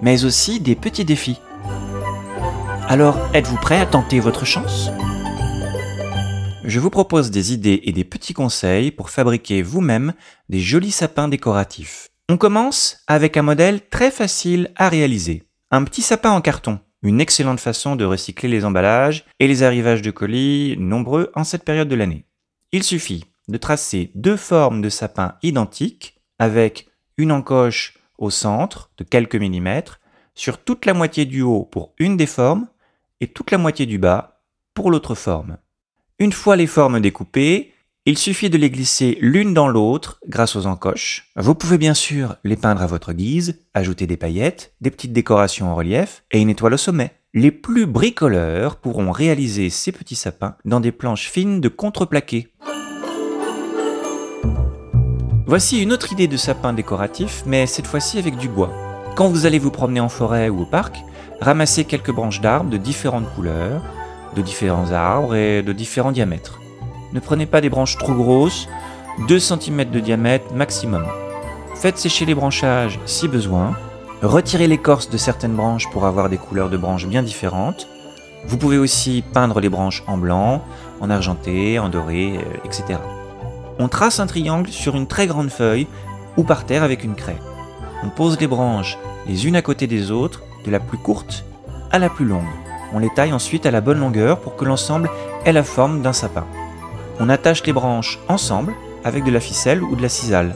mais aussi des petits défis. Alors, êtes-vous prêt à tenter votre chance? Je vous propose des idées et des petits conseils pour fabriquer vous-même des jolis sapins décoratifs. On commence avec un modèle très facile à réaliser. Un petit sapin en carton, une excellente façon de recycler les emballages et les arrivages de colis nombreux en cette période de l'année. Il suffit de tracer deux formes de sapin identiques avec une encoche au centre de quelques millimètres sur toute la moitié du haut pour une des formes et toute la moitié du bas pour l'autre forme. Une fois les formes découpées, il suffit de les glisser l'une dans l'autre grâce aux encoches. Vous pouvez bien sûr les peindre à votre guise, ajouter des paillettes, des petites décorations en relief et une étoile au sommet. Les plus bricoleurs pourront réaliser ces petits sapins dans des planches fines de contreplaqué. Voici une autre idée de sapin décoratif, mais cette fois-ci avec du bois. Quand vous allez vous promener en forêt ou au parc, ramassez quelques branches d'arbres de différentes couleurs, de différents arbres et de différents diamètres. Ne prenez pas des branches trop grosses, 2 cm de diamètre maximum. Faites sécher les branchages si besoin. Retirez l'écorce de certaines branches pour avoir des couleurs de branches bien différentes. Vous pouvez aussi peindre les branches en blanc, en argenté, en doré, euh, etc. On trace un triangle sur une très grande feuille ou par terre avec une craie. On pose les branches les unes à côté des autres, de la plus courte à la plus longue. On les taille ensuite à la bonne longueur pour que l'ensemble ait la forme d'un sapin. On attache les branches ensemble avec de la ficelle ou de la cisale.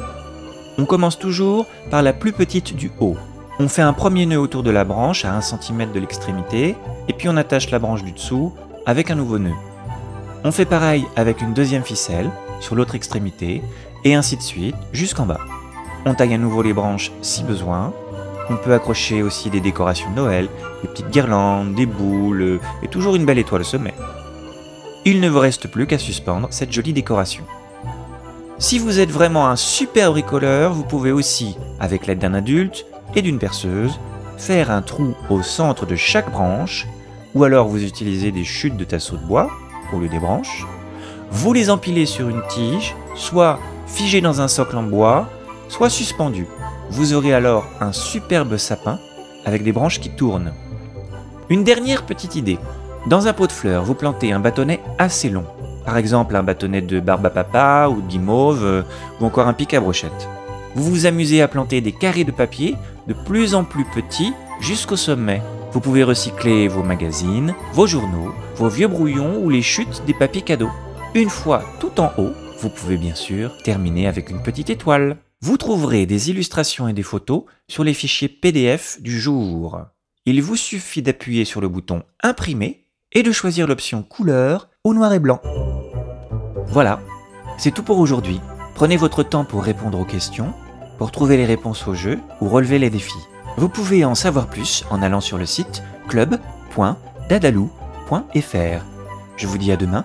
On commence toujours par la plus petite du haut. On fait un premier nœud autour de la branche à 1 cm de l'extrémité, et puis on attache la branche du dessous avec un nouveau nœud. On fait pareil avec une deuxième ficelle, sur l'autre extrémité, et ainsi de suite jusqu'en bas. On taille à nouveau les branches si besoin. On peut accrocher aussi des décorations de Noël, des petites guirlandes, des boules, et toujours une belle étoile au sommet. Il ne vous reste plus qu'à suspendre cette jolie décoration. Si vous êtes vraiment un super bricoleur, vous pouvez aussi, avec l'aide d'un adulte et d'une perceuse, faire un trou au centre de chaque branche, ou alors vous utilisez des chutes de tasseaux de bois au lieu des branches, vous les empilez sur une tige, soit figées dans un socle en bois, soit suspendues. Vous aurez alors un superbe sapin avec des branches qui tournent. Une dernière petite idée. Dans un pot de fleurs, vous plantez un bâtonnet assez long. Par exemple, un bâtonnet de barbe à papa ou guimauve euh, ou encore un pic à brochette. Vous vous amusez à planter des carrés de papier de plus en plus petits jusqu'au sommet. Vous pouvez recycler vos magazines, vos journaux, vos vieux brouillons ou les chutes des papiers cadeaux. Une fois tout en haut, vous pouvez bien sûr terminer avec une petite étoile. Vous trouverez des illustrations et des photos sur les fichiers PDF du jour. Il vous suffit d'appuyer sur le bouton Imprimer et de choisir l'option couleur ou noir et blanc. Voilà, c'est tout pour aujourd'hui. Prenez votre temps pour répondre aux questions, pour trouver les réponses au jeu ou relever les défis. Vous pouvez en savoir plus en allant sur le site club.dadalou.fr. Je vous dis à demain